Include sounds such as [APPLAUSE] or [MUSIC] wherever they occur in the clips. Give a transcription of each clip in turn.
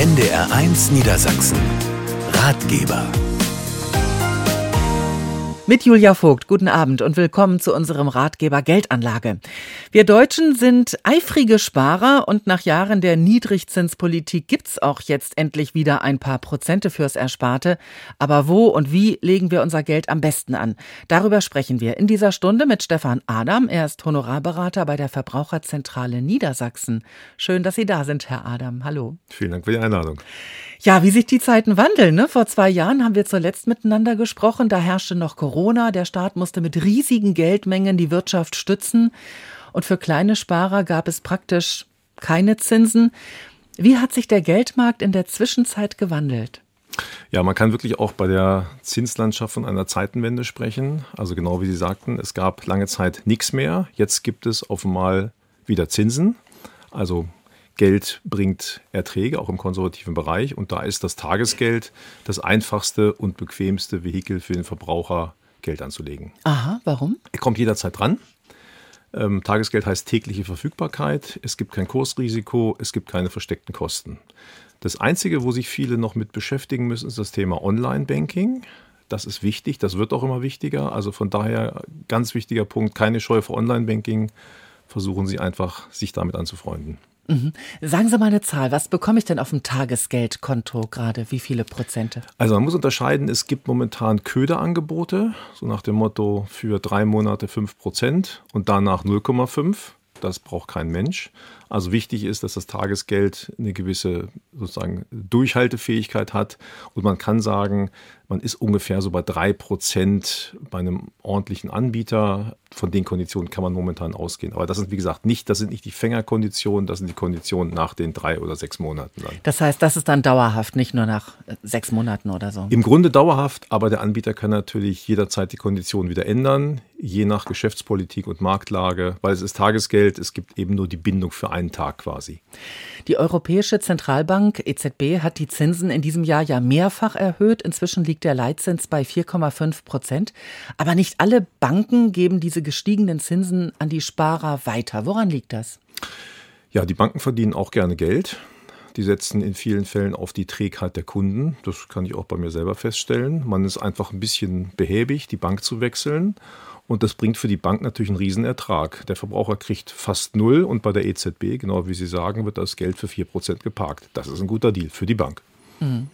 NDR1 Niedersachsen. Ratgeber. Mit Julia Vogt, guten Abend und willkommen zu unserem Ratgeber Geldanlage. Wir Deutschen sind eifrige Sparer und nach Jahren der Niedrigzinspolitik gibt's auch jetzt endlich wieder ein paar Prozente fürs Ersparte. Aber wo und wie legen wir unser Geld am besten an? Darüber sprechen wir in dieser Stunde mit Stefan Adam. Er ist Honorarberater bei der Verbraucherzentrale Niedersachsen. Schön, dass Sie da sind, Herr Adam. Hallo. Vielen Dank für die Einladung. Ja, wie sich die Zeiten wandeln. Ne? Vor zwei Jahren haben wir zuletzt miteinander gesprochen. Da herrschte noch Corona. Corona. Der Staat musste mit riesigen Geldmengen die Wirtschaft stützen. Und für kleine Sparer gab es praktisch keine Zinsen. Wie hat sich der Geldmarkt in der Zwischenzeit gewandelt? Ja, man kann wirklich auch bei der Zinslandschaft von einer Zeitenwende sprechen. Also genau wie Sie sagten, es gab lange Zeit nichts mehr. Jetzt gibt es einmal wieder Zinsen. Also Geld bringt Erträge, auch im konservativen Bereich. Und da ist das Tagesgeld das einfachste und bequemste Vehikel für den Verbraucher, Geld anzulegen. Aha, warum? Er kommt jederzeit dran. Ähm, Tagesgeld heißt tägliche Verfügbarkeit. Es gibt kein Kursrisiko, es gibt keine versteckten Kosten. Das Einzige, wo sich viele noch mit beschäftigen müssen, ist das Thema Online-Banking. Das ist wichtig, das wird auch immer wichtiger. Also von daher ganz wichtiger Punkt, keine Scheu vor Online-Banking. Versuchen Sie einfach, sich damit anzufreunden. Mhm. Sagen Sie mal eine Zahl. Was bekomme ich denn auf dem Tagesgeldkonto gerade? Wie viele Prozente? Also man muss unterscheiden, es gibt momentan Köderangebote, so nach dem Motto für drei Monate 5 Prozent und danach 0,5. Das braucht kein Mensch. Also wichtig ist, dass das Tagesgeld eine gewisse sozusagen Durchhaltefähigkeit hat und man kann sagen, man ist ungefähr so bei drei Prozent bei einem ordentlichen Anbieter. Von den Konditionen kann man momentan ausgehen. Aber das sind, wie gesagt, nicht, das sind nicht die Fängerkonditionen, das sind die Konditionen nach den drei oder sechs Monaten. Dann. Das heißt, das ist dann dauerhaft, nicht nur nach äh, sechs Monaten oder so. Im Grunde dauerhaft, aber der Anbieter kann natürlich jederzeit die Konditionen wieder ändern, je nach Geschäftspolitik und Marktlage, weil es ist Tagesgeld, es gibt eben nur die Bindung für einen Tag quasi. Die Europäische Zentralbank EZB hat die Zinsen in diesem Jahr ja mehrfach erhöht. Inzwischen liegt der Leitzins bei 4,5 Prozent. Aber nicht alle Banken geben diese gestiegenen Zinsen an die Sparer weiter. Woran liegt das? Ja, die Banken verdienen auch gerne Geld. Die setzen in vielen Fällen auf die Trägheit der Kunden. Das kann ich auch bei mir selber feststellen. Man ist einfach ein bisschen behäbig, die Bank zu wechseln. Und das bringt für die Bank natürlich einen Riesenertrag. Der Verbraucher kriegt fast null und bei der EZB, genau wie Sie sagen, wird das Geld für 4% geparkt. Das ist ein guter Deal für die Bank. Mhm.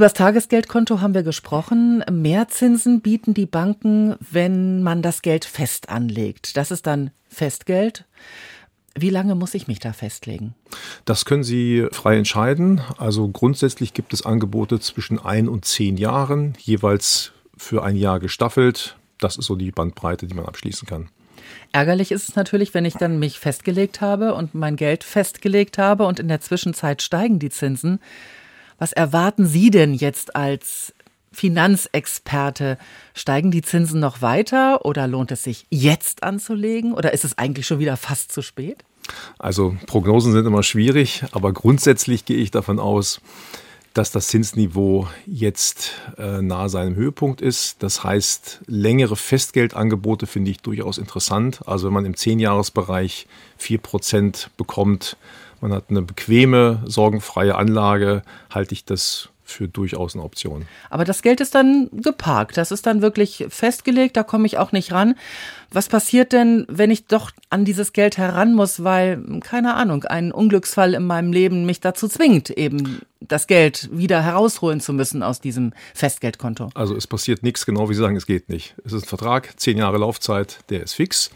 Über das Tagesgeldkonto haben wir gesprochen. Mehr Zinsen bieten die Banken, wenn man das Geld fest anlegt. Das ist dann Festgeld. Wie lange muss ich mich da festlegen? Das können Sie frei entscheiden. Also grundsätzlich gibt es Angebote zwischen ein und zehn Jahren, jeweils für ein Jahr gestaffelt das ist so die Bandbreite, die man abschließen kann. Ärgerlich ist es natürlich, wenn ich dann mich festgelegt habe und mein Geld festgelegt habe und in der Zwischenzeit steigen die Zinsen. Was erwarten Sie denn jetzt als Finanzexperte? Steigen die Zinsen noch weiter oder lohnt es sich jetzt anzulegen oder ist es eigentlich schon wieder fast zu spät? Also Prognosen sind immer schwierig, aber grundsätzlich gehe ich davon aus, dass das Zinsniveau jetzt äh, nahe seinem Höhepunkt ist. Das heißt, längere Festgeldangebote finde ich durchaus interessant. Also wenn man im Zehnjahresbereich 4% bekommt, man hat eine bequeme, sorgenfreie Anlage, halte ich das für durchaus eine Option. Aber das Geld ist dann geparkt, das ist dann wirklich festgelegt, da komme ich auch nicht ran. Was passiert denn, wenn ich doch an dieses Geld heran muss, weil, keine Ahnung, ein Unglücksfall in meinem Leben mich dazu zwingt, eben das Geld wieder herausholen zu müssen aus diesem Festgeldkonto? Also es passiert nichts, genau wie Sie sagen, es geht nicht. Es ist ein Vertrag, zehn Jahre Laufzeit, der ist fix.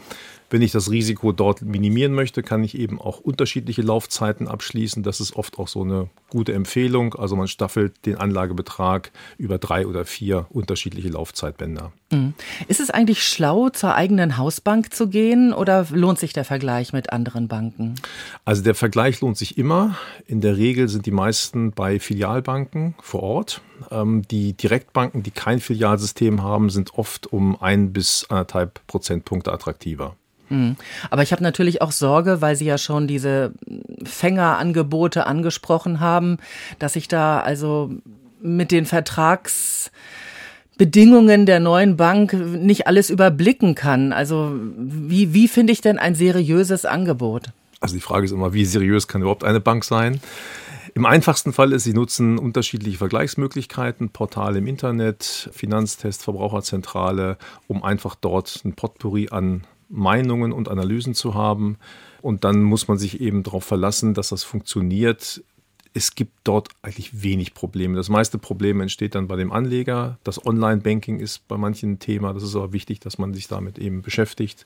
Wenn ich das Risiko dort minimieren möchte, kann ich eben auch unterschiedliche Laufzeiten abschließen. Das ist oft auch so eine gute Empfehlung. Also man staffelt den Anlagebetrag über drei oder vier unterschiedliche Laufzeitbänder. Mhm. Ist es eigentlich schlau, zur eigenen Hausbank zu gehen oder lohnt sich der Vergleich mit anderen Banken? Also der Vergleich lohnt sich immer. In der Regel sind die meisten bei Filialbanken vor Ort. Ähm, die Direktbanken, die kein Filialsystem haben, sind oft um ein bis anderthalb Prozentpunkte attraktiver. Mhm. Aber ich habe natürlich auch Sorge, weil Sie ja schon diese Fängerangebote angesprochen haben, dass ich da also mit den Vertragsbedingungen der neuen Bank nicht alles überblicken kann. Also wie, wie finde ich denn ein seriöses Angebot? Also die Frage ist immer, wie seriös kann überhaupt eine Bank sein? Im einfachsten Fall ist, Sie nutzen unterschiedliche Vergleichsmöglichkeiten, Portale im Internet, Finanztest, Verbraucherzentrale, um einfach dort ein Potpourri an Meinungen und Analysen zu haben. Und dann muss man sich eben darauf verlassen, dass das funktioniert. Es gibt dort eigentlich wenig Probleme. Das meiste Problem entsteht dann bei dem Anleger. Das Online-Banking ist bei manchen ein Thema. Das ist aber wichtig, dass man sich damit eben beschäftigt.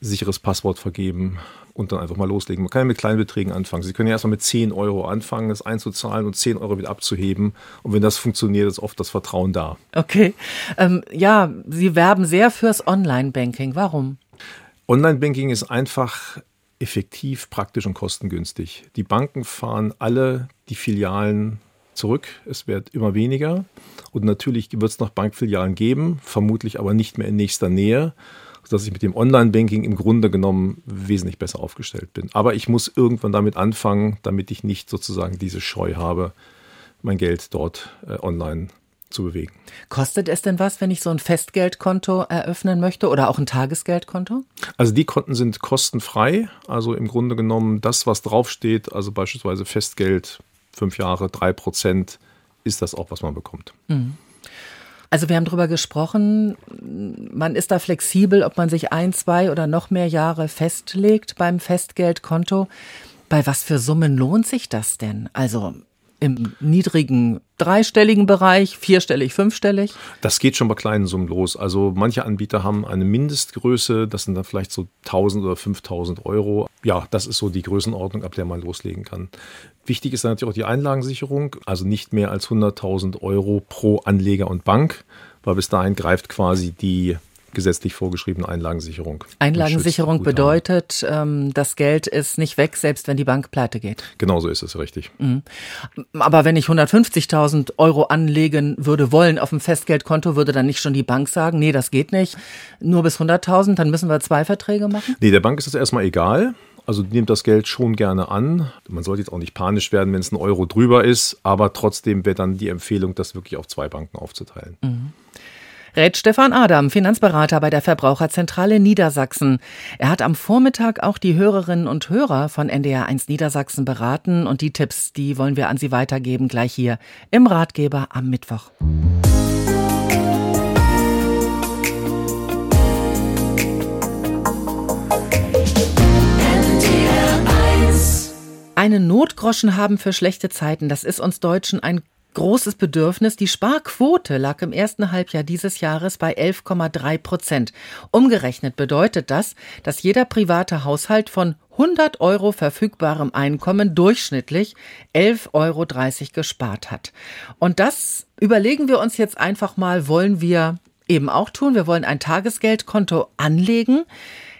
Sicheres Passwort vergeben und dann einfach mal loslegen. Man kann ja mit kleinen Beträgen anfangen. Sie können ja erstmal mit 10 Euro anfangen, das einzuzahlen und 10 Euro wieder abzuheben. Und wenn das funktioniert, ist oft das Vertrauen da. Okay. Ähm, ja, Sie werben sehr fürs Online-Banking. Warum? Online-Banking ist einfach effektiv, praktisch und kostengünstig. Die Banken fahren alle die Filialen zurück. Es wird immer weniger. Und natürlich wird es noch Bankfilialen geben, vermutlich aber nicht mehr in nächster Nähe, sodass ich mit dem Online-Banking im Grunde genommen wesentlich besser aufgestellt bin. Aber ich muss irgendwann damit anfangen, damit ich nicht sozusagen diese Scheu habe, mein Geld dort äh, online zu bewegen. Kostet es denn was, wenn ich so ein Festgeldkonto eröffnen möchte oder auch ein Tagesgeldkonto? Also die Konten sind kostenfrei. Also im Grunde genommen das, was draufsteht, also beispielsweise Festgeld, fünf Jahre, drei Prozent, ist das auch, was man bekommt. Mhm. Also wir haben darüber gesprochen, man ist da flexibel, ob man sich ein, zwei oder noch mehr Jahre festlegt beim Festgeldkonto. Bei was für Summen lohnt sich das denn? Also im niedrigen dreistelligen Bereich, vierstellig, fünfstellig? Das geht schon bei kleinen Summen los. Also manche Anbieter haben eine Mindestgröße, das sind dann vielleicht so 1000 oder 5000 Euro. Ja, das ist so die Größenordnung, ab der man loslegen kann. Wichtig ist natürlich auch die Einlagensicherung, also nicht mehr als 100.000 Euro pro Anleger und Bank, weil bis dahin greift quasi die gesetzlich vorgeschriebene Einlagensicherung. Einlagensicherung bedeutet, ähm, das Geld ist nicht weg, selbst wenn die Bank pleite geht. Genauso ist es richtig. Mhm. Aber wenn ich 150.000 Euro anlegen würde wollen auf dem Festgeldkonto, würde dann nicht schon die Bank sagen, nee, das geht nicht, nur bis 100.000, dann müssen wir zwei Verträge machen? Nee, der Bank ist das erstmal egal. Also die nimmt das Geld schon gerne an. Man sollte jetzt auch nicht panisch werden, wenn es ein Euro drüber ist, aber trotzdem wäre dann die Empfehlung, das wirklich auf zwei Banken aufzuteilen. Mhm rät Stefan Adam, Finanzberater bei der Verbraucherzentrale Niedersachsen. Er hat am Vormittag auch die Hörerinnen und Hörer von NDR1 Niedersachsen beraten und die Tipps, die wollen wir an Sie weitergeben, gleich hier im Ratgeber am Mittwoch. Einen Notgroschen haben für schlechte Zeiten, das ist uns Deutschen ein großes Bedürfnis. Die Sparquote lag im ersten Halbjahr dieses Jahres bei 11,3 Prozent. Umgerechnet bedeutet das, dass jeder private Haushalt von 100 Euro verfügbarem Einkommen durchschnittlich 11,30 Euro gespart hat. Und das überlegen wir uns jetzt einfach mal, wollen wir eben auch tun. Wir wollen ein Tagesgeldkonto anlegen.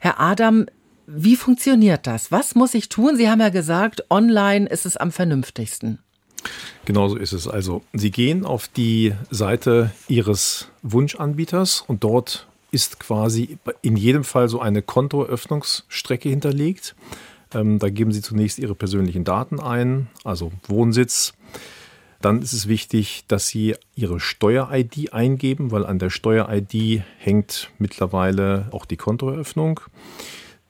Herr Adam, wie funktioniert das? Was muss ich tun? Sie haben ja gesagt, online ist es am vernünftigsten. Genauso ist es. Also, Sie gehen auf die Seite Ihres Wunschanbieters und dort ist quasi in jedem Fall so eine Kontoeröffnungsstrecke hinterlegt. Ähm, da geben Sie zunächst Ihre persönlichen Daten ein, also Wohnsitz. Dann ist es wichtig, dass Sie Ihre Steuer-ID eingeben, weil an der Steuer-ID hängt mittlerweile auch die Kontoeröffnung.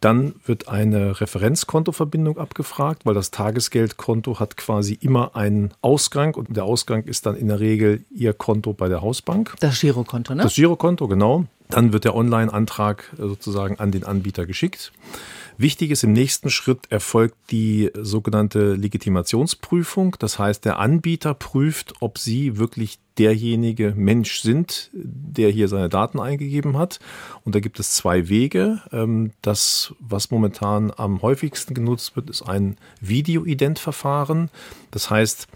Dann wird eine Referenzkontoverbindung abgefragt, weil das Tagesgeldkonto hat quasi immer einen Ausgang und der Ausgang ist dann in der Regel Ihr Konto bei der Hausbank. Das Girokonto, ne? Das Girokonto, genau. Dann wird der Online-Antrag sozusagen an den Anbieter geschickt. Wichtig ist, im nächsten Schritt erfolgt die sogenannte Legitimationsprüfung. Das heißt, der Anbieter prüft, ob Sie wirklich derjenige Mensch sind, der hier seine Daten eingegeben hat. Und da gibt es zwei Wege. Ähm, das, was momentan am häufigsten genutzt wird, ist ein Video-Ident-Verfahren. Das heißt,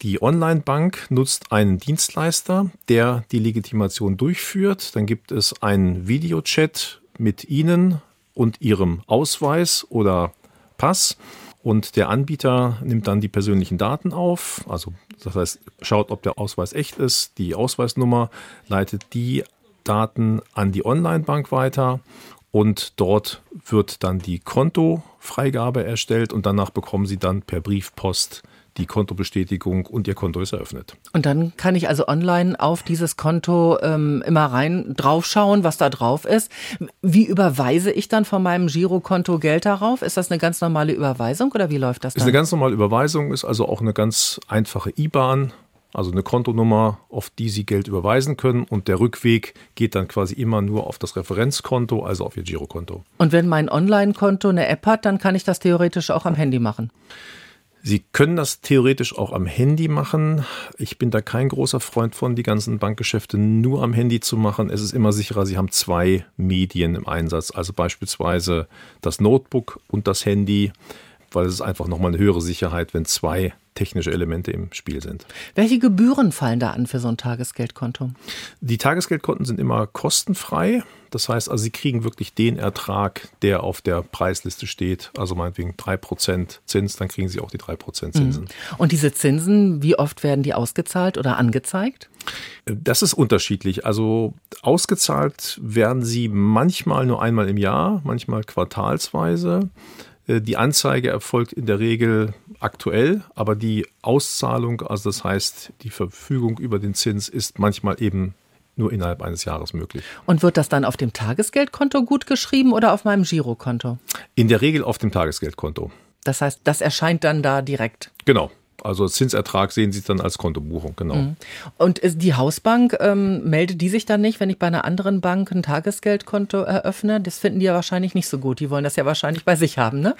die Online-Bank nutzt einen Dienstleister, der die Legitimation durchführt. Dann gibt es einen Videochat mit Ihnen und ihrem Ausweis oder Pass. Und der Anbieter nimmt dann die persönlichen Daten auf, also das heißt, schaut, ob der Ausweis echt ist, die Ausweisnummer, leitet die Daten an die Online-Bank weiter. Und dort wird dann die Kontofreigabe erstellt und danach bekommen Sie dann per Briefpost die Kontobestätigung und Ihr Konto ist eröffnet. Und dann kann ich also online auf dieses Konto ähm, immer rein draufschauen, was da drauf ist. Wie überweise ich dann von meinem Girokonto Geld darauf? Ist das eine ganz normale Überweisung oder wie läuft das dann? Ist eine ganz normale Überweisung, ist also auch eine ganz einfache IBAN also eine Kontonummer, auf die Sie Geld überweisen können und der Rückweg geht dann quasi immer nur auf das Referenzkonto, also auf Ihr Girokonto. Und wenn mein Online-Konto eine App hat, dann kann ich das theoretisch auch am Handy machen. Sie können das theoretisch auch am Handy machen. Ich bin da kein großer Freund von, die ganzen Bankgeschäfte nur am Handy zu machen. Es ist immer sicherer, Sie haben zwei Medien im Einsatz, also beispielsweise das Notebook und das Handy weil es ist einfach nochmal eine höhere Sicherheit, wenn zwei technische Elemente im Spiel sind. Welche Gebühren fallen da an für so ein Tagesgeldkonto? Die Tagesgeldkonten sind immer kostenfrei. Das heißt also, Sie kriegen wirklich den Ertrag, der auf der Preisliste steht. Also meinetwegen 3% Zins, dann kriegen Sie auch die 3% Zinsen. Mhm. Und diese Zinsen, wie oft werden die ausgezahlt oder angezeigt? Das ist unterschiedlich. Also ausgezahlt werden sie manchmal nur einmal im Jahr, manchmal quartalsweise. Äh, die Anzeige erfolgt in der Regel aktuell, aber die Auszahlung, also das heißt die Verfügung über den Zins, ist manchmal eben nur innerhalb eines Jahres möglich. Und wird das dann auf dem Tagesgeldkonto gut geschrieben oder auf meinem Girokonto? In der Regel auf dem Tagesgeldkonto. Das heißt, das erscheint dann da direkt. Genau. Also Zinsertrag sehen Sie dann als Kontobuchung, genau. Mhm. Und die Hausbank, ähm, meldet die sich dann nicht, wenn ich bei einer anderen Bank ein Tagesgeldkonto eröffne? Das finden die ja wahrscheinlich nicht so gut. Die wollen das ja wahrscheinlich bei sich haben, ne?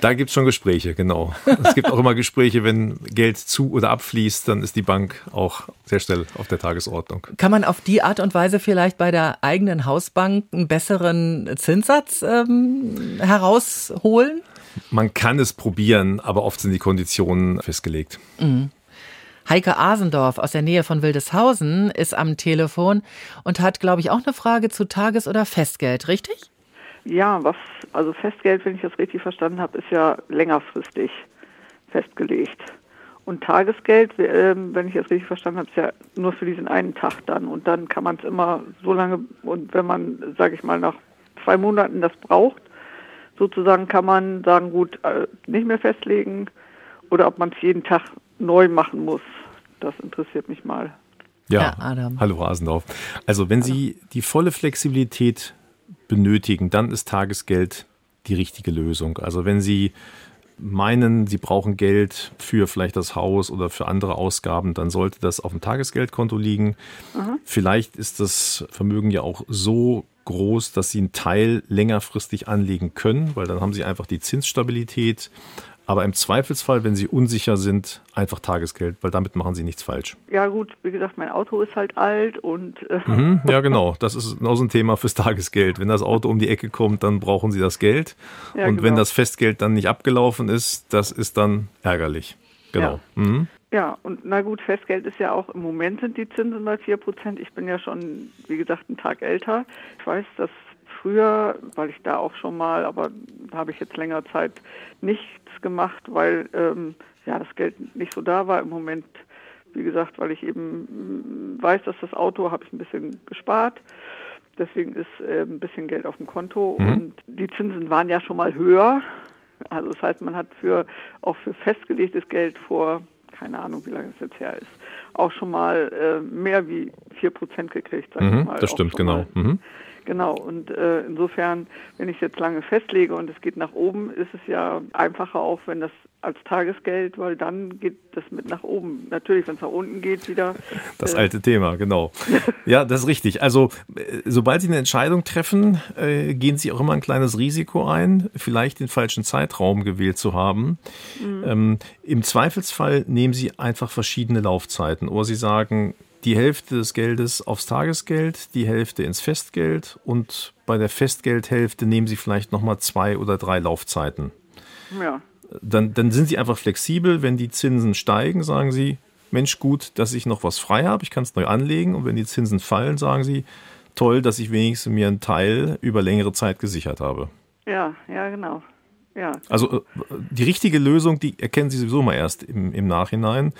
Da gibt es schon Gespräche, genau. es gibt auch immer Gespräche, wenn Geld zu oder abfließt, dann ist die Bank auch sehr schnell auf der Tagesordnung. Kann man auf die Art und Weise vielleicht bei der eigenen Hausbank einen besseren Zinssatz ähm, herausholen? Man kann es probieren, aber oft sind die Konditionen festgelegt. Mhm. Heike Asendorf aus der Nähe von Wildeshausen ist am Telefon und hat, glaube ich, auch eine Frage zu Tages- oder Festgeld, richtig? Ja, was, also Festgeld, wenn ich das richtig verstanden habe, ist ja längerfristig festgelegt. Und Tagesgeld, ähm, wenn ich das richtig verstanden habe, ist ja nur für diesen einen Tag dann. Und dann kann man es immer so lange, und wenn man, sage ich mal, nach zwei Monaten das braucht, sozusagen kann man sagen, gut, äh, nicht mehr festlegen oder ob man es jeden Tag neu machen muss. Das interessiert mich mal. Ja, ja Adam. hallo Rasendorf. Also wenn Sie die volle Flexibilität benötigen, dann ist Tagesgeld die richtige Lösung. Also wenn Sie meinen, Sie brauchen Geld für vielleicht das Haus oder für andere Ausgaben, dann sollte das auf dem Tagesgeldkonto liegen. Mhm. Vielleicht ist das Vermögen ja auch so groß, dass sie einen Teil längerfristig anlegen können, weil dann haben sie einfach die Zinsstabilität. Aber im Zweifelsfall, wenn Sie unsicher sind, einfach Tagesgeld, weil damit machen Sie nichts falsch. Ja gut, wie gesagt, mein Auto ist halt alt und... Äh mhm, [LAUGHS] ja genau, das ist auch so ein Thema fürs Tagesgeld. Wenn das Auto um die Ecke kommt, dann brauchen Sie das Geld. Ja, und genau. wenn das Festgeld dann nicht abgelaufen ist, das ist dann ärgerlich. Genau. Ja. Mhm. Ja, und na gut, Festgeld ist ja auch, im Moment sind die Zinsen bei 4 Prozent. Ich bin ja schon, wie gesagt, einen Tag älter. Ich weiß, dass früher, weil ich da auch schon mal, aber da habe ich jetzt länger Zeit nichts gemacht, weil ähm, ja das Geld nicht so da war. Im Moment, wie gesagt, weil ich eben mm, weiß, dass das Auto habe ich ein bisschen gespart. Deswegen ist äh, ein bisschen Geld auf dem Konto mhm. und die Zinsen waren ja schon mal höher. Also das heißt, man hat für auch für festgelegtes Geld vor keine Ahnung, wie lange es jetzt her ist, auch schon mal äh, mehr wie 4 Prozent gekriegt, sag mhm, ich mal. Das stimmt, genau. Mhm. Genau, und äh, insofern, wenn ich es jetzt lange festlege und es geht nach oben, ist es ja einfacher auch, wenn das als Tagesgeld, weil dann geht das mit nach oben. Natürlich, wenn es nach unten geht, wieder. [LAUGHS] Das äh, alte Thema, genau. [LAUGHS] ja, das ist richtig. Also, äh, sobald Sie eine Entscheidung treffen, äh, gehen Sie auch immer ein kleines Risiko ein, vielleicht den falschen Zeitraum gewählt zu haben. Mhm. Ähm, Im Zweifelsfall nehmen Sie einfach verschiedene Laufzeiten. Oder Sie sagen, die Hälfte des Geldes aufs Tagesgeld, die Hälfte ins Festgeld und bei der Festgeldhälfte nehmen Sie vielleicht nochmal zwei oder drei Laufzeiten. Ja. Dann, dann sind Sie einfach flexibel. Wenn die Zinsen steigen, sagen Sie, Mensch, gut, dass ich noch was frei habe, ich kann es neu anlegen. Und wenn die Zinsen fallen, sagen Sie, toll, dass ich wenigstens mir einen Teil über längere Zeit gesichert habe. Ja, ja, genau. Ja. Also äh, die richtige Lösung, die erkennen Sie sowieso mal erst im, im Nachhinein.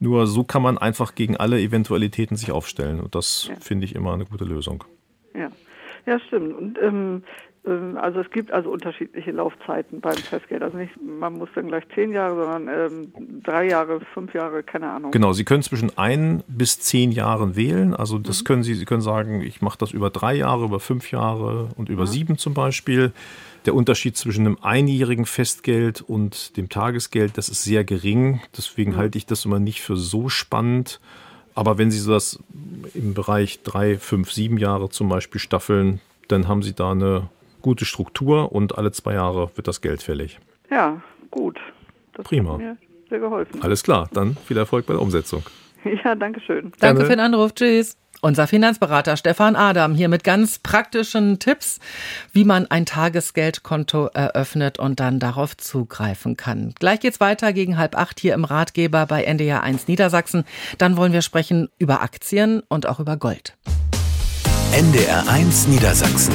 Nur so kann man einfach gegen alle Eventualitäten sich aufstellen. Und das ja. finde ich immer eine gute Lösung. Ja, ja stimmt. Und ähm, Ähm, also es gibt also unterschiedliche Laufzeiten beim Festgeld. Also nicht, man muss dann gleich zehn Jahre, sondern ähm, drei Jahre, fünf Jahre, keine Ahnung. Genau, Sie können zwischen ein bis zehn Jahren wählen. Also das mhm. können Sie, Sie können sagen, ich mache das über drei Jahre, über fünf Jahre und über ja. sieben zum Beispiel. Der Unterschied zwischen einem einjährigen Festgeld und dem Tagesgeld, das ist sehr gering. Deswegen halte ich das immer nicht für so spannend. Aber wenn Sie das im Bereich drei, fünf, sieben Jahre zum Beispiel staffeln, dann haben Sie da eine gute Struktur und alle zwei Jahre wird das Geld fällig. Ja, gut. Das Prima. Sehr geholfen. Alles klar, dann viel Erfolg bei der Umsetzung. [LAUGHS] Ja, danke schön. Danke für den Anruf. Tschüss. Unser Finanzberater Stefan Adam hier mit ganz praktischen Tipps, wie man ein Tagesgeldkonto eröffnet und dann darauf zugreifen kann. Gleich geht's weiter gegen halb acht hier im Ratgeber bei NDR 1 Niedersachsen. Dann wollen wir sprechen über Aktien und auch über Gold. NDR 1 Niedersachsen.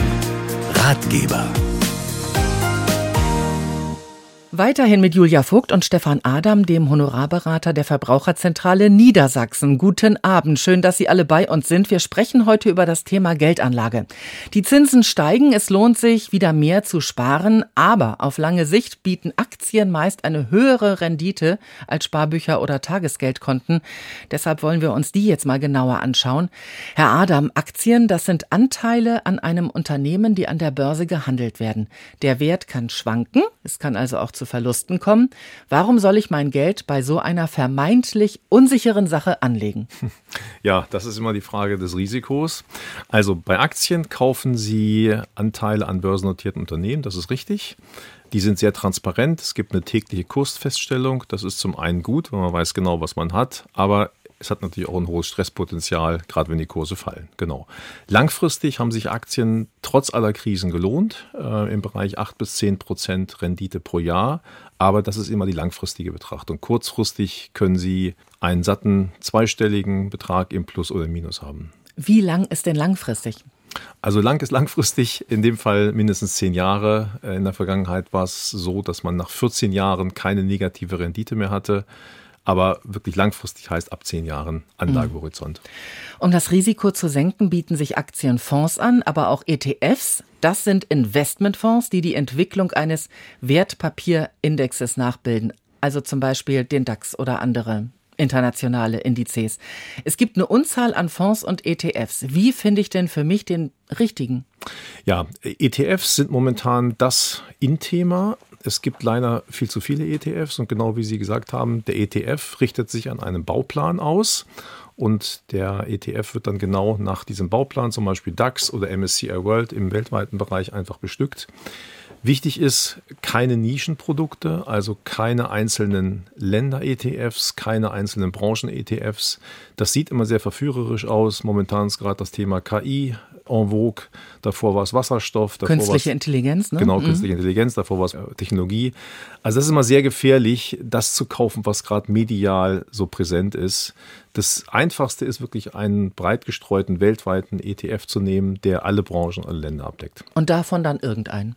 Ratgeber. Weiterhin mit Julia Vogt und Stefan Adam, dem Honorarberater der Verbraucherzentrale Niedersachsen. Guten Abend. Schön, dass Sie alle bei uns sind. Wir sprechen heute über das Thema Geldanlage. Die Zinsen steigen. Es lohnt sich, wieder mehr zu sparen. Aber auf lange Sicht bieten Aktien meist eine höhere Rendite als Sparbücher oder Tagesgeldkonten. Deshalb wollen wir uns die jetzt mal genauer anschauen. Herr Adam, Aktien, das sind Anteile an einem Unternehmen, die an der Börse gehandelt werden. Der Wert kann schwanken. Es kann also auch zu zu Verlusten kommen. Warum soll ich mein Geld bei so einer vermeintlich unsicheren Sache anlegen? [LAUGHS] Ja, das ist immer die Frage des Risikos. Also bei Aktien kaufen Sie Anteile an börsennotierten Unternehmen, das ist richtig. Die sind sehr transparent. Es gibt eine tägliche Kursfeststellung. Das ist zum einen gut, wenn man weiß genau, was man hat. Aber es hat natürlich auch ein hohes Stresspotenzial, gerade wenn die Kurse fallen. Genau. Langfristig haben sich Aktien trotz aller Krisen gelohnt, äh, im Bereich 8 bis 10 Prozent Rendite pro Jahr. Aber das ist immer die langfristige Betrachtung. Kurzfristig können Sie einen satten zweistelligen Betrag im Plus oder im Minus haben. Wie lang ist denn langfristig? Also lang ist langfristig, in dem Fall mindestens zehn Jahre. Äh, in der Vergangenheit war es so, dass man nach 14 Jahren keine negative Rendite mehr hatte aber wirklich langfristig heißt ab zehn Jahren Anlagehorizont. Um das Risiko zu senken, bieten sich Aktienfonds an, aber auch ETFs. Das sind Investmentfonds, die die Entwicklung eines Wertpapierindexes nachbilden, also zum Beispiel den DAX oder andere internationale Indizes. Es gibt eine Unzahl an Fonds und ETFs. Wie finde ich denn für mich den richtigen? Ja, ETFs sind momentan das In-Thema. Es gibt leider viel zu viele ETFs und genau wie Sie gesagt haben, der ETF richtet sich an einem Bauplan aus und der ETF wird dann genau nach diesem Bauplan, zum Beispiel DAX oder MSCI World im weltweiten Bereich einfach bestückt. Wichtig ist keine Nischenprodukte, also keine einzelnen Länder-ETFs, keine einzelnen Branchen-ETFs. Das sieht immer sehr verführerisch aus. Momentan ist gerade das Thema KI en vogue. Davor war es Wasserstoff. künstliche Intelligenz, ne? Genau, mhm. künstliche Intelligenz. Davor war es äh, Technologie. Also das ist immer sehr gefährlich, das zu kaufen, was gerade medial so präsent ist. Das Einfachste ist wirklich einen breit gestreuten weltweiten ETF zu nehmen, der alle Branchen, alle Länder abdeckt. Und davon dann irgendeinen?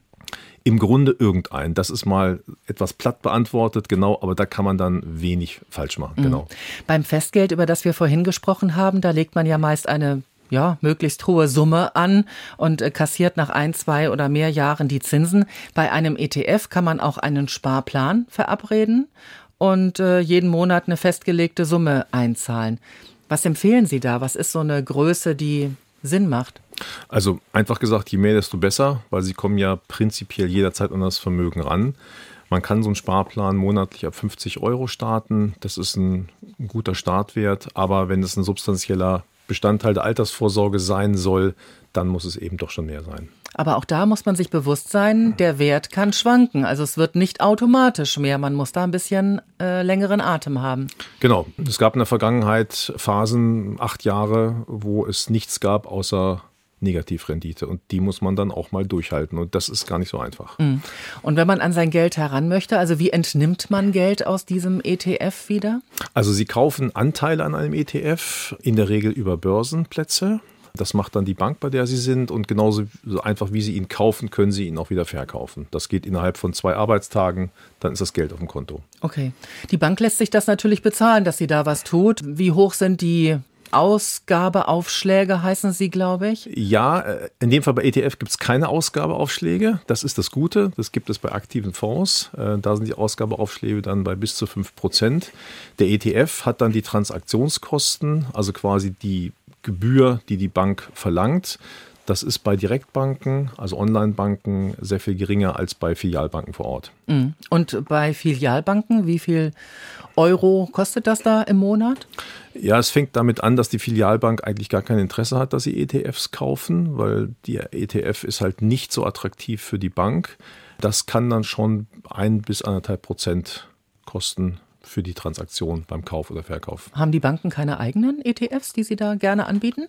Im Grunde irgendein. Das ist mal etwas platt beantwortet, genau, aber da kann man dann wenig falsch machen, mhm. genau. Beim Festgeld, über das wir vorhin gesprochen haben, da legt man ja meist eine ja, möglichst hohe Summe an und äh, kassiert nach ein, zwei oder mehr Jahren die Zinsen. Bei einem ETF kann man auch einen Sparplan verabreden und äh, jeden Monat eine festgelegte Summe einzahlen. Was empfehlen Sie da? Was ist so eine Größe, die Sinn macht? Also einfach gesagt, je mehr, desto besser, weil Sie kommen ja prinzipiell jederzeit an das Vermögen ran. Man kann so einen Sparplan monatlich ab 50 Euro starten. Das ist ein guter Startwert. Aber wenn es ein substanzieller Bestandteil der Altersvorsorge sein soll, dann muss es eben doch schon mehr sein. Aber auch da muss man sich bewusst sein, der Wert kann schwanken. Also es wird nicht automatisch mehr. Man muss da ein bisschen äh, längeren Atem haben. Genau. Es gab in der Vergangenheit Phasen, acht Jahre, wo es nichts gab außer Negativrendite. Und die muss man dann auch mal durchhalten. Und das ist gar nicht so einfach. Mhm. Und wenn man an sein Geld heran möchte, also wie entnimmt man Geld aus diesem ETF wieder? Also Sie kaufen Anteile an einem ETF, in der Regel über Börsenplätze. Das macht dann die Bank, bei der Sie sind. Und genauso einfach wie Sie ihn kaufen, können Sie ihn auch wieder verkaufen. Das geht innerhalb von zwei Arbeitstagen. Dann ist das Geld auf dem Konto. Okay. Die Bank lässt sich das natürlich bezahlen, dass sie da was tut. Wie hoch sind die Ausgabeaufschläge heißen sie, glaube ich. Ja, äh, in dem Fall bei ETF gibt es keine Ausgabeaufschläge. Das ist das Gute. Das gibt es bei aktiven Fonds. Äh, da sind die Ausgabeaufschläge dann bei bis zu 5 Prozent. Der ETF hat dann die Transaktionskosten, also quasi die Gebühr, die die Bank verlangt. Das ist bei Direktbanken, also Online-Banken, sehr viel geringer als bei Filialbanken vor Ort. Mhm. Und bei Filialbanken, wie viel Euro kostet das da im Monat? Ja, es fängt damit an, dass die Filialbank eigentlich gar kein Interesse hat, dass sie ETFs kaufen, weil der ETF ist halt nicht so attraktiv für die Bank. Das kann dann schon ein bis anderthalb Prozent kosten für die Transaktion beim Kauf oder Verkauf. Haben die Banken keine eigenen ETFs, die sie da gerne anbieten?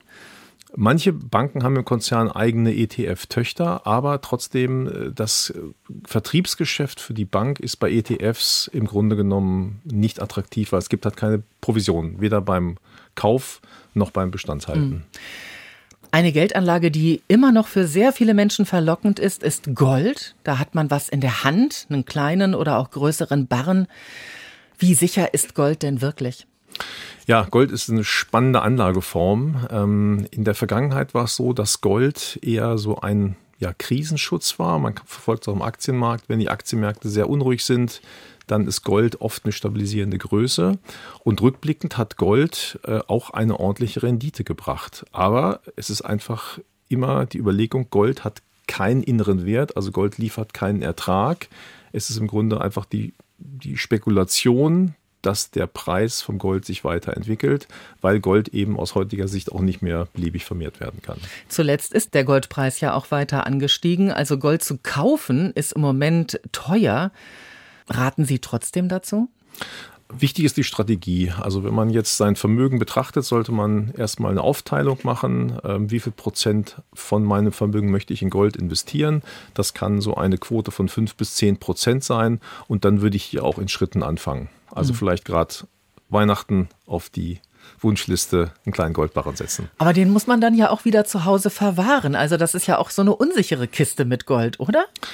Manche Banken haben im Konzern eigene ETF-Töchter, aber trotzdem äh, das äh, Vertriebsgeschäft für die Bank ist bei ETFs im Grunde genommen nicht attraktiv, weil es gibt halt keine Provision, weder beim Kauf noch beim Bestandshalten. Hm. Eine Geldanlage, die immer noch für sehr viele Menschen verlockend ist, ist Gold. Da hat man was in der Hand, einen kleinen oder auch größeren Barren. Wie sicher ist Gold denn wirklich? Ja, Gold ist eine spannende Anlageform. Ähm, in der Vergangenheit war es so, dass Gold eher so ein ja, Krisenschutz war. Man verfolgt es auch im Aktienmarkt. Wenn die Aktienmärkte sehr unruhig sind, dann ist Gold oft eine stabilisierende Größe. Und rückblickend hat Gold äh, auch eine ordentliche Rendite gebracht. Aber es ist einfach immer die Überlegung, Gold hat keinen inneren Wert, also Gold liefert keinen Ertrag. Es ist im Grunde einfach die, die Spekulation, dass der Preis vom Gold sich weiterentwickelt, weil Gold eben aus heutiger Sicht auch nicht mehr beliebig vermehrt werden kann. Zuletzt ist der Goldpreis ja auch weiter angestiegen. Also Gold zu kaufen ist im Moment teuer. Raten Sie trotzdem dazu? Wichtig ist die Strategie. Also wenn man jetzt sein Vermögen betrachtet, sollte man erstmal eine Aufteilung machen. Ähm, wie viel Prozent von meinem Vermögen möchte ich in Gold investieren? Das kann so eine Quote von fünf bis zehn Prozent sein. Und dann würde ich hier auch in Schritten anfangen. Also mhm. vielleicht gerade Weihnachten auf die Wunschliste einen kleinen Goldbarren setzen. Aber den muss man dann ja auch wieder zu Hause verwahren. Also das ist ja auch so eine unsichere Kiste mit Gold, oder? Ja,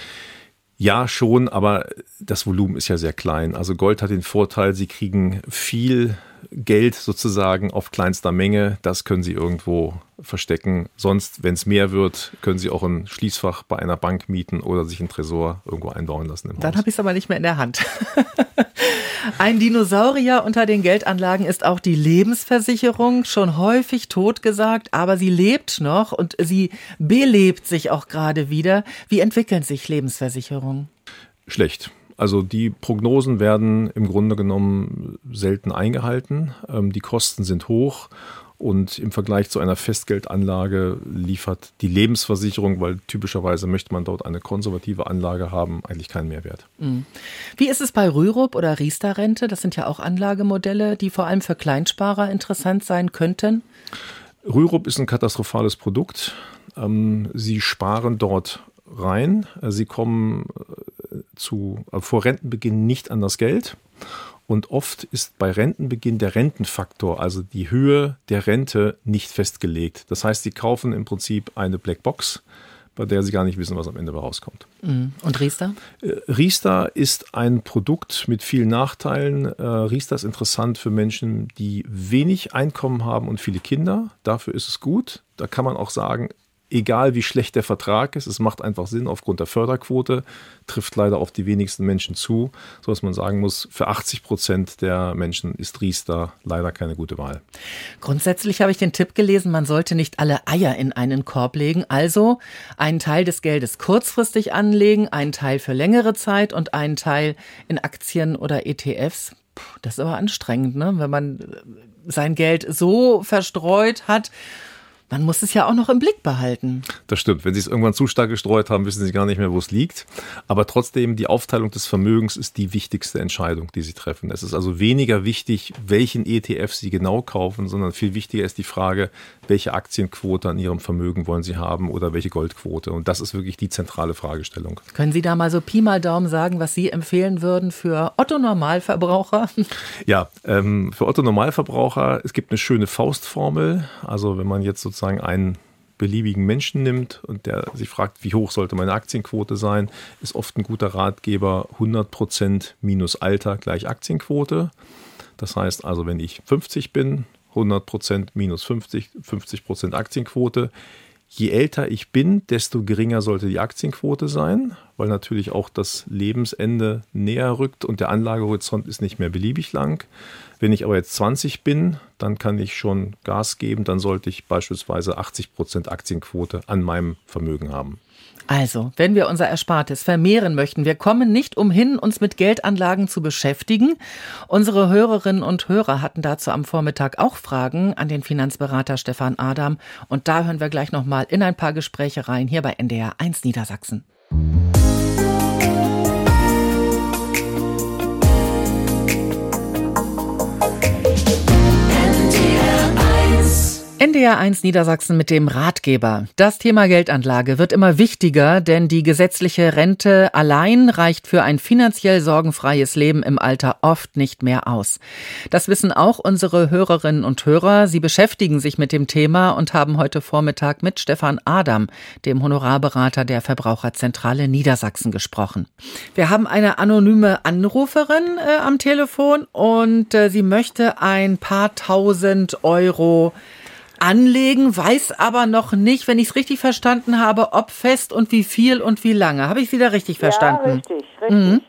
schon, aber das Volumen ist ja sehr klein. Also Gold hat den Vorteil, Sie kriegen viel Geld sozusagen auf kleinster Menge. Das können Sie irgendwo verstecken. Sonst, wenn es mehr wird, können Sie auch ein Schließfach bei einer Bank mieten oder sich ein Tresor irgendwo einbauen lassen. Dann habe ich es aber nicht mehr in der Hand. [LAUGHS] Ein Dinosaurier unter den Geldanlagen ist auch die Lebensversicherung, schon häufig totgesagt, aber sie lebt noch und sie belebt sich auch gerade wieder. Wie entwickeln sich Lebensversicherungen? Schlecht. Also die Prognosen werden im Grunde genommen selten eingehalten. Ähm, die Kosten sind hoch und im Vergleich zu einer Festgeldanlage liefert die Lebensversicherung, weil typischerweise möchte man dort eine konservative Anlage haben, eigentlich keinen Mehrwert. Mhm. Wie ist es bei Rürup oder Riester-Rente? Das sind ja auch Anlagemodelle, die vor allem für Kleinsparer interessant sein könnten. Rürup ist ein katastrophales Produkt. Ähm, sie sparen dort rein. Sie kommen äh, zu, äh, vor Rentenbeginn nicht an das Geld. Und oft ist bei Rentenbeginn der Rentenfaktor, also die Höhe der Rente, nicht festgelegt. Das heißt, sie kaufen im Prinzip eine Blackbox, bei der sie gar nicht wissen, was am Ende rauskommt. Mhm. Und Riester? Äh, Riester ist ein Produkt mit vielen Nachteilen. Äh, Riester ist interessant für Menschen, die wenig Einkommen haben und viele Kinder. Dafür ist es gut. Da kann man auch sagen, egal wie schlecht der Vertrag ist, es macht einfach Sinn aufgrund der Förderquote, trifft leider auf die wenigsten Menschen zu, sodass man sagen muss, für 80 Prozent der Menschen ist Riester leider keine gute Wahl. Grundsätzlich habe ich den Tipp gelesen, man sollte nicht alle Eier in einen Korb legen, also einen Teil des Geldes kurzfristig anlegen, einen Teil für längere Zeit und einen Teil in Aktien oder ETFs. Puh, das ist aber anstrengend, ne? wenn man sein Geld so verstreut hat man muss es ja auch noch im Blick behalten. Das stimmt. Wenn Sie es irgendwann zu stark gestreut haben, wissen Sie gar nicht mehr, wo es liegt. Aber trotzdem, die Aufteilung des Vermögens ist die wichtigste Entscheidung, die Sie treffen. Es ist also weniger wichtig, welchen ETF Sie genau kaufen, sondern viel wichtiger ist die Frage, welche Aktienquote an Ihrem Vermögen wollen Sie haben oder welche Goldquote. Und das ist wirklich die zentrale Fragestellung. Können Sie da mal so Pi mal Daumen sagen, was Sie empfehlen würden für Otto Normalverbraucher? Ja, ähm, für Otto Normalverbraucher, es gibt eine schöne Faustformel. Also wenn man jetzt sozusagen sozusagen einen beliebigen Menschen nimmt und der sich fragt, wie hoch sollte meine Aktienquote sein, ist oft ein guter Ratgeber 100% minus Alter gleich Aktienquote. Das heißt also, wenn ich 50 bin, 100 Prozent minus 50, 50 Prozent Aktienquote. Je älter ich bin, desto geringer sollte die Aktienquote sein, weil natürlich auch das Lebensende näher rückt und der Anlagehorizont ist nicht mehr beliebig lang. Wenn ich aber jetzt 20 bin, dann kann ich schon Gas geben, dann sollte ich beispielsweise 80 Prozent Aktienquote an meinem Vermögen haben. Also, wenn wir unser Erspartes vermehren möchten, wir kommen nicht umhin, uns mit Geldanlagen zu beschäftigen. Unsere Hörerinnen und Hörer hatten dazu am Vormittag auch Fragen an den Finanzberater Stefan Adam. Und da hören wir gleich nochmal in ein paar Gespräche rein, hier bei NDR 1 Niedersachsen. NDR1 Niedersachsen mit dem Ratgeber. Das Thema Geldanlage wird immer wichtiger, denn die gesetzliche Rente allein reicht für ein finanziell sorgenfreies Leben im Alter oft nicht mehr aus. Das wissen auch unsere Hörerinnen und Hörer. Sie beschäftigen sich mit dem Thema und haben heute Vormittag mit Stefan Adam, dem Honorarberater der Verbraucherzentrale Niedersachsen, gesprochen. Wir haben eine anonyme Anruferin äh, am Telefon und äh, sie möchte ein paar tausend Euro anlegen, weiß aber noch nicht, wenn ich es richtig verstanden habe, ob fest und wie viel und wie lange. Habe ich Sie da richtig verstanden? Ja, richtig, richtig. Mhm.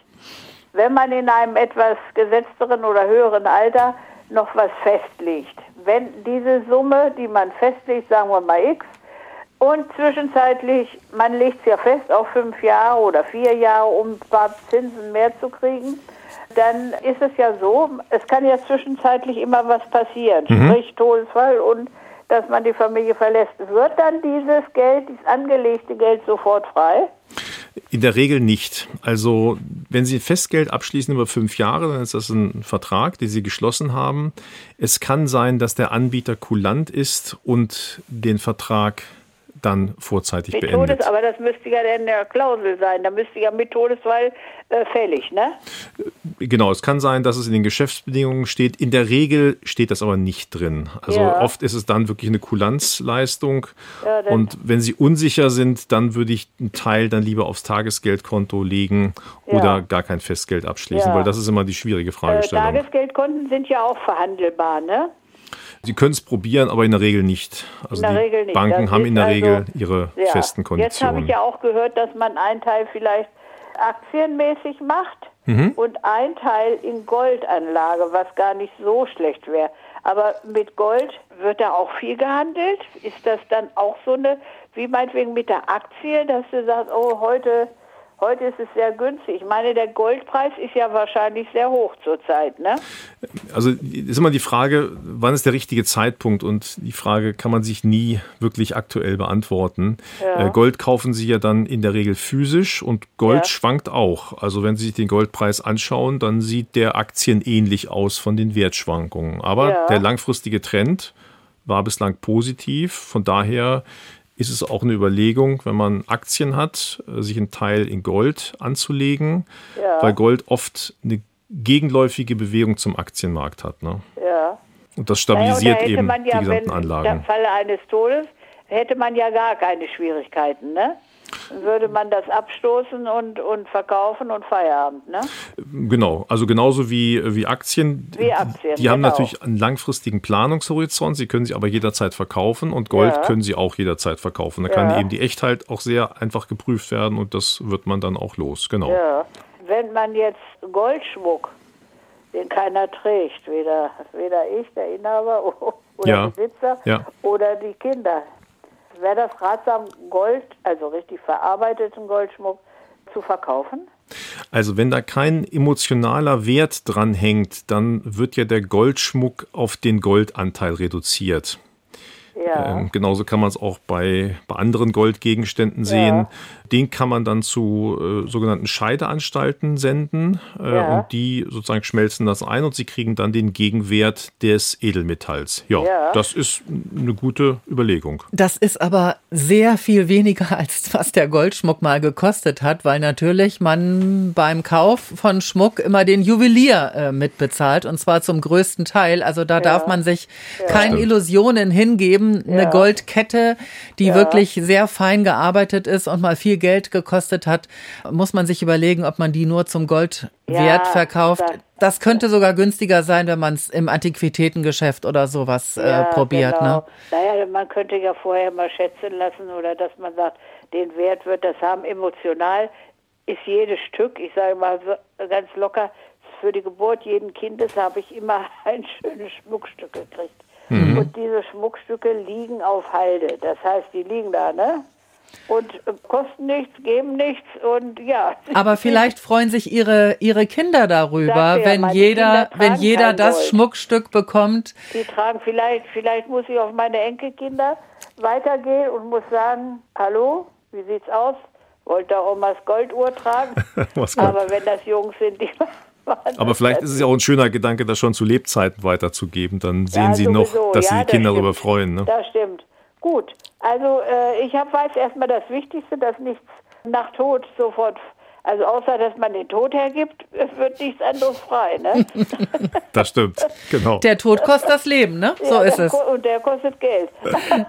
Wenn man in einem etwas gesetzteren oder höheren Alter noch was festlegt, wenn diese Summe, die man festlegt, sagen wir mal X, und zwischenzeitlich, man legt es ja fest auf fünf Jahre oder vier Jahre, um ein paar Zinsen mehr zu kriegen, dann ist es ja so, es kann ja zwischenzeitlich immer was passieren, mhm. sprich Todesfall und dass man die Familie verlässt, wird dann dieses Geld, dieses angelegte Geld sofort frei? In der Regel nicht. Also wenn Sie Festgeld abschließen über fünf Jahre, dann ist das ein Vertrag, den Sie geschlossen haben. Es kann sein, dass der Anbieter kulant ist und den Vertrag dann vorzeitig mit beendet. Todes, aber das müsste ja in der Klausel sein. Da müsste ja mit Todesfall äh, fällig, ne? Äh, genau, es kann sein, dass es in den Geschäftsbedingungen steht. In der Regel steht das aber nicht drin. Also ja. oft ist es dann wirklich eine Kulanzleistung. Ja, und wenn Sie unsicher sind, dann würde ich einen Teil dann lieber aufs Tagesgeldkonto legen ja. oder gar kein Festgeld abschließen, weil das ist immer die schwierige Fragestellung. Äh, Tagesgeldkonten sind ja auch verhandelbar, ne? Sie können es probieren, aber in der Regel nicht. Also die Regel nicht. Banken das haben in der also, Regel ihre ja. festen Konditionen. Jetzt habe ich ja auch gehört, dass man einen Teil vielleicht aktienmäßig macht mhm. und ein Teil in Goldanlage, was gar nicht so schlecht wäre. Aber mit Gold wird da auch viel gehandelt. Ist das dann auch so eine, wie meinetwegen mit der Aktie, dass du sagst, oh, heute Heute ist es sehr günstig. Ich meine, der Goldpreis ist ja wahrscheinlich sehr hoch zurzeit, ne? Also ist immer die Frage, wann ist der richtige Zeitpunkt? Und die Frage kann man sich nie wirklich aktuell beantworten. Ja. Äh, Gold kaufen Sie ja dann in der Regel physisch und Gold ja. schwankt auch. Also wenn Sie sich den Goldpreis anschauen, dann sieht der Aktien ähnlich aus von den Wertschwankungen. Aber ja. der langfristige Trend war bislang positiv. Von daher ist es auch eine Überlegung, wenn man Aktien hat, äh, sich einen Teil in Gold anzulegen, ja. weil Gold oft eine gegenläufige Bewegung zum Aktienmarkt hat. Ne? Ja. Und das stabilisiert naja, eben ja, die gesamten wenn, Anlagen. Im Falle eines Todes hätte man ja gar keine Schwierigkeiten, ne? Würde man das abstoßen und, und verkaufen und Feierabend, ne? Genau, also genauso wie, wie Aktien. Wie Aktien, Die genau. haben natürlich einen langfristigen Planungshorizont, sie können sie aber jederzeit verkaufen und Gold ja. können sie auch jederzeit verkaufen. Da ja. kann eben die Echtheit auch sehr einfach geprüft werden und das wird man dann auch los, genau. Ja. Wenn man jetzt Goldschmuck, den keiner trägt, weder, weder ich, der Inhaber [LAUGHS] oder. Besitzer oder die Kinder, wäre das ratsam, Gold, also richtig verarbeiteten Goldschmuck, zu verkaufen? Also wenn da kein emotionaler Wert dran hängt, dann wird ja der Goldschmuck auf den Goldanteil reduziert. Ja. Ähm, genauso kann man es auch bei, bei anderen Goldgegenständen sehen. Ja. Den kann man dann zu äh, sogenannten Scheideanstalten senden äh, ja. und die sozusagen schmelzen das ein und sie kriegen dann den Gegenwert des Edelmetalls. Ja, ja, das ist eine gute Überlegung. Das ist aber sehr viel weniger als was der Goldschmuck mal gekostet hat, weil natürlich man beim Kauf von Schmuck immer den Juwelier äh, mitbezahlt und zwar zum größten Teil. Also da darf man sich keine Illusionen hingeben eben eine Goldkette, die ja. wirklich sehr fein gearbeitet ist und mal viel Geld gekostet hat, muss man sich überlegen, ob man die nur zum Goldwert ja, verkauft. Das, das, könnte sogar günstiger sein, wenn man es im Antiquitätengeschäft oder sowas äh, ja, probiert. Genau. Ne? Naja, man könnte ja vorher mal schätzen lassen oder dass man sagt, den Wert wird das haben. Emotional ist jedes Stück, ich sage mal ganz locker, für die Geburt jeden Kindes habe ich immer [LAUGHS] ein schönes Schmuckstück gekriegt. Mhm. Und diese Schmuckstücke liegen auf Halde. Das heißt, die liegen da, ne? Und äh, kosten nichts, geben nichts und ja. [LAUGHS] Aber vielleicht freuen sich ihre, ihre Kinder darüber, wenn ja, jeder, wenn jeder das Gold. Schmuckstück bekommt. Die tragen vielleicht, vielleicht muss ich auf meine Enkelkinder weitergehen und muss sagen, hallo, wie sieht's aus? Wollte Omas Golduhr tragen? [LAUGHS] Aber wenn das Jungs sind, die [LAUGHS] aber vielleicht ist es ja auch ein schöner Gedanke, das schon zu Lebzeiten weiterzugeben. Dann sehen ja, Sie sowieso. noch, dass ja, sich die Kinder darüber freuen. Ne? Das stimmt. Gut. Also äh, ich hab, weiß erstmal das Wichtigste, dass nichts nach Tod sofort, also außer dass man den Tod hergibt, wird nichts anderes frei. Ne? [LAUGHS] das stimmt, genau. Der Tod kostet das Leben, ne? So ist es. Und der kostet Geld. [LAUGHS] [LAUGHS] Vielen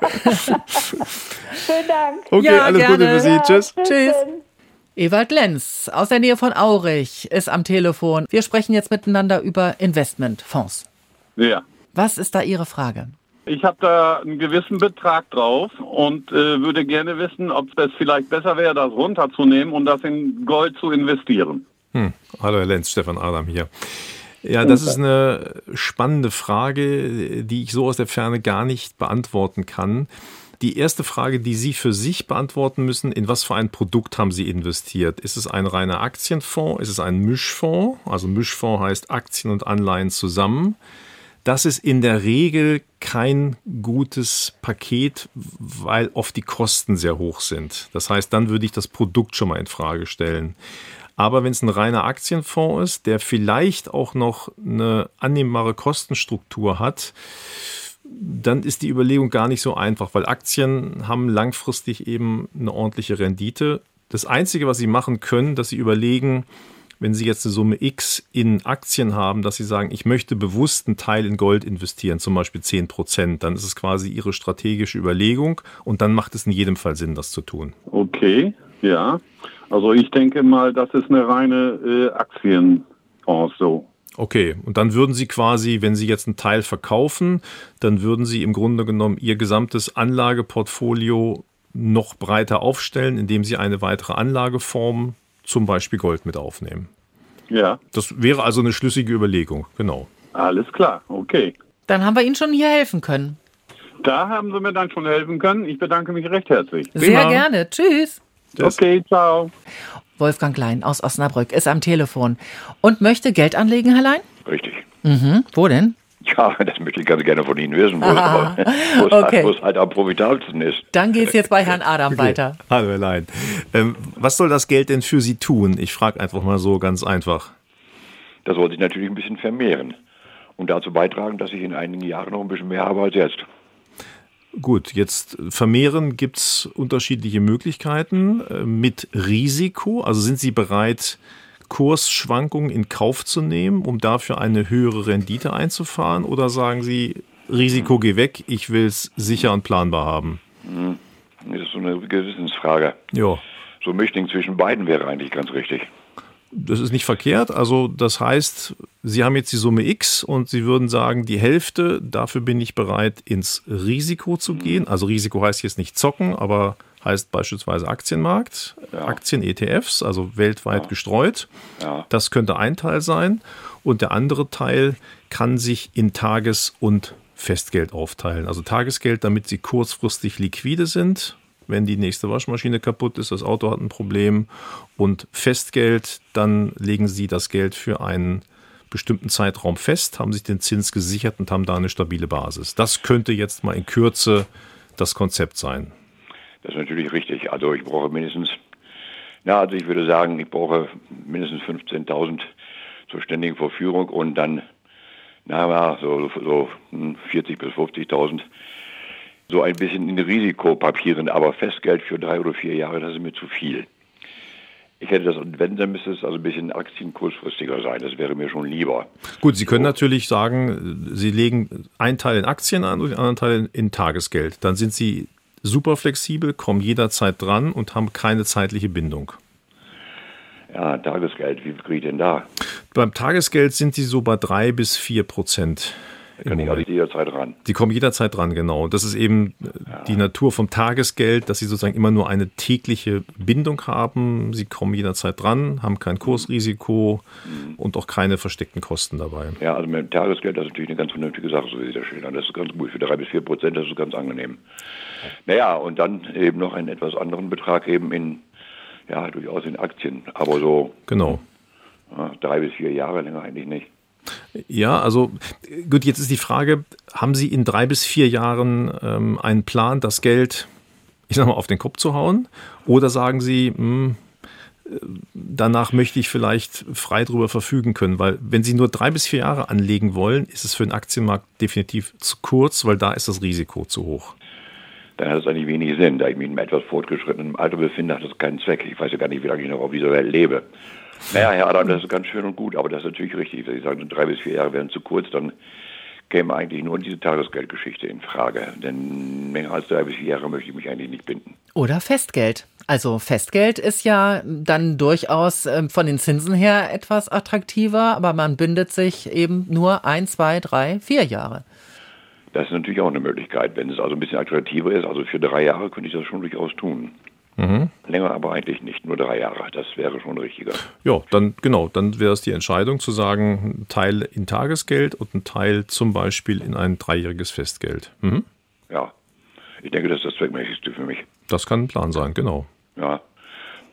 Dank. Okay, ja, alles gerne. Gute für Sie. Tschüss. Tschüss. Ewald Lenz aus der Nähe von Aurich ist am Telefon. Wir sprechen jetzt miteinander über Investmentfonds. Ja. Was ist da Ihre Frage? Ich habe da einen gewissen Betrag drauf und äh, würde gerne wissen, ob es vielleicht besser wäre, das runterzunehmen und das in Gold zu investieren. Hm. Hallo Herr Lenz, Stefan Adam hier. Ja, das ist eine spannende Frage, die ich so aus der Ferne gar nicht beantworten kann. Die erste Frage, die Sie für sich beantworten müssen, in was für ein Produkt haben Sie investiert? Ist es ein reiner Aktienfonds? Ist es ein Mischfonds? Also Mischfonds heißt Aktien und Anleihen zusammen. Das ist in der Regel kein gutes Paket, weil oft die Kosten sehr hoch sind. Das heißt, dann würde ich das Produkt schon mal in Frage stellen. Aber wenn es ein reiner Aktienfonds ist, der vielleicht auch noch eine annehmbare Kostenstruktur hat, dann ist die Überlegung gar nicht so einfach, weil Aktien haben langfristig eben eine ordentliche Rendite. Das Einzige, was Sie machen können, dass Sie überlegen, wenn Sie jetzt eine Summe X in Aktien haben, dass Sie sagen, ich möchte bewusst einen Teil in Gold investieren, zum Beispiel 10 Prozent, dann ist es quasi Ihre strategische Überlegung und dann macht es in jedem Fall Sinn, das zu tun. Okay, ja. Also ich denke mal, das ist eine reine äh, Aktienfonds so. Okay, und dann würden Sie quasi, wenn Sie jetzt einen Teil verkaufen, dann würden Sie im Grunde genommen Ihr gesamtes Anlageportfolio noch breiter aufstellen, indem Sie eine weitere Anlageform, zum Beispiel Gold, mit aufnehmen. Ja. Das wäre also eine schlüssige Überlegung, genau. Alles klar, okay. Dann haben wir Ihnen schon hier helfen können. Da haben Sie mir dann schon helfen können. Ich bedanke mich recht herzlich. Sehr Prima. gerne. Tschüss. Tschüss. Okay, ciao. Wolfgang Klein aus Osnabrück ist am Telefon und möchte Geld anlegen, Herr Lein? Richtig. Mhm. Wo denn? Ja, das möchte ich ganz gerne von Ihnen wissen, wo, Aha, es, okay. halt, halt am profitabelsten ist. Dann geht es jetzt bei Herrn Adam okay. weiter. Hallo Herr Lein. Ähm, was soll das Geld denn für Sie tun? Ich frage einfach mal so ganz einfach. Das soll sich natürlich ein bisschen vermehren und dazu beitragen, dass ich in einigen Jahren noch ein bisschen mehr habe als jetzt. Gut, jetzt vermehren gibt es unterschiedliche Möglichkeiten äh, mit Risiko. Also sind Sie bereit, Kursschwankungen in Kauf zu nehmen, um dafür eine höhere Rendite einzufahren? Oder sagen Sie, Risiko geh weg, ich will es sicher und planbar haben? Hm, das ist so eine Gewissensfrage. Ja. So ein Mischling zwischen beiden wäre eigentlich ganz richtig. Das ist nicht verkehrt. Also das heißt, Sie haben jetzt die Summe X und Sie würden sagen, die Hälfte, dafür bin ich bereit, ins Risiko zu gehen. Also Risiko heißt jetzt nicht zocken, aber heißt beispielsweise Aktienmarkt, ja. Aktien-ETFs, also weltweit ja. gestreut. Ja. Das könnte ein Teil sein. Und der andere Teil kann sich in Tages- und Festgeld aufteilen. Also Tagesgeld, damit sie kurzfristig liquide sind wenn die nächste Waschmaschine kaputt ist, das Auto hat ein Problem und Festgeld, dann legen Sie das Geld für einen bestimmten Zeitraum fest, haben sich den Zins gesichert und haben da eine stabile Basis. Das könnte jetzt mal in Kürze das Konzept sein. Das ist natürlich richtig. Also ich brauche mindestens, na, also ich würde sagen, ich brauche mindestens 15.000 zur ständigen Verführung und dann, na, so, so 40 bis 50.000 so ein bisschen in Risikopapieren, aber Festgeld für drei oder vier Jahre, das ist mir zu viel. Ich hätte das, wenn, dann müsste es also ein bisschen aktienkursfristiger sein. Das wäre mir schon lieber. Gut, Sie können so. natürlich sagen, Sie legen einen Teil in Aktien an und den anderen Teil in Tagesgeld. Dann sind Sie super flexibel, kommen jederzeit dran und haben keine zeitliche Bindung. Ja, Tagesgeld, wie kriege ich denn da? Beim Tagesgeld sind Sie so bei drei bis vier Prozent. Da kann ich also jederzeit ran. Die kommen jederzeit dran, genau. Das ist eben ja. die Natur vom Tagesgeld, dass sie sozusagen immer nur eine tägliche Bindung haben. Sie kommen jederzeit dran, haben kein Kursrisiko mhm. und auch keine versteckten Kosten dabei. Ja, also mit dem Tagesgeld, das ist natürlich eine ganz vernünftige Sache, so wie Sie da stehen. Das ist ganz gut. Für drei bis vier Prozent, das ist ganz angenehm. Naja, und dann eben noch einen etwas anderen Betrag eben in, ja, durchaus in Aktien. Aber so. Genau. Ja, drei bis vier Jahre länger eigentlich nicht. Ja, also gut, jetzt ist die Frage, haben Sie in drei bis vier Jahren ähm, einen Plan, das Geld, ich sag mal, auf den Kopf zu hauen? Oder sagen Sie, mh, hm, danach möchte ich vielleicht frei darüber verfügen können, weil wenn Sie nur drei bis vier Jahre anlegen wollen, ist es für den Aktienmarkt definitiv zu kurz, weil da ist das Risiko zu hoch. Dann hat es eigentlich wenig Sinn. Da ich mich in einem etwas fortgeschrittenen Alter befinde, hat das keinen Zweck. Ich weiß ja gar nicht, wie lange ich noch auf dieser Welt lebe. Naja, Herr Adam, das ist ganz schön und gut, aber das ist natürlich richtig. Wenn Sie sagen, drei bis vier Jahre wären zu kurz, dann käme eigentlich nur diese Tagesgeldgeschichte in Frage. Denn länger als drei bis vier Jahre möchte ich mich eigentlich nicht binden. Oder Festgeld. Also Festgeld ist ja dann durchaus ähm, von den Zinsen her etwas attraktiver, aber man bindet sich eben nur ein, zwei, drei, vier Jahre. Das ist natürlich auch eine Möglichkeit. Wenn es also ein bisschen attraktiver ist, also für drei Jahre könnte ich das schon durchaus tun. Mhm. Länger aber eigentlich nicht, nur drei Jahre. Das wäre schon richtiger. Ja, dann genau, dann wäre es die Entscheidung zu sagen, ein Teil in Tagesgeld und ein Teil zum Beispiel in ein dreijähriges Festgeld. Mhm. Ja, ich denke, das ist das Zweckmäßigste für mich. Das kann ein Plan sein, genau. Ja.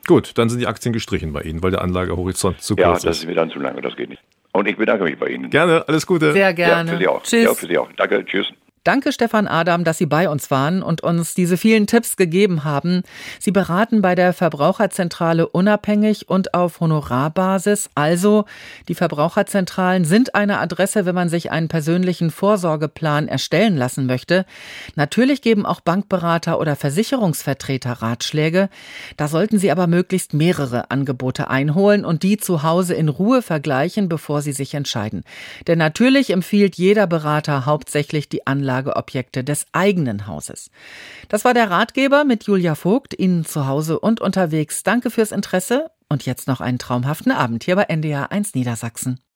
Gut, dann sind die Aktien gestrichen bei Ihnen, weil der Anlagehorizont zu ja, kurz ist. Ja, das ist mir dann zu lange, das geht nicht. Und ich bedanke mich bei Ihnen. Gerne, alles Gute. Sehr gerne. Ja, für Sie auch. Tschüss. Ja, für Sie auch. Danke, tschüss. Danke, Stefan Adam, dass Sie bei uns waren und uns diese vielen Tipps gegeben haben. Sie beraten bei der Verbraucherzentrale unabhängig und auf Honorarbasis. Also, die Verbraucherzentralen sind eine Adresse, wenn man sich einen persönlichen Vorsorgeplan erstellen lassen möchte. Natürlich geben auch Bankberater oder Versicherungsvertreter Ratschläge. Da sollten Sie aber möglichst mehrere Angebote einholen und die zu Hause in Ruhe vergleichen, bevor Sie sich entscheiden. Denn natürlich empfiehlt jeder Berater hauptsächlich die Anlage Anlageobjekte des eigenen Hauses. Das war der Ratgeber mit Julia Vogt, Ihnen zu Hause und unterwegs. Danke fürs Interesse und jetzt noch einen traumhaften Abend hier bei NDR 1 Niedersachsen.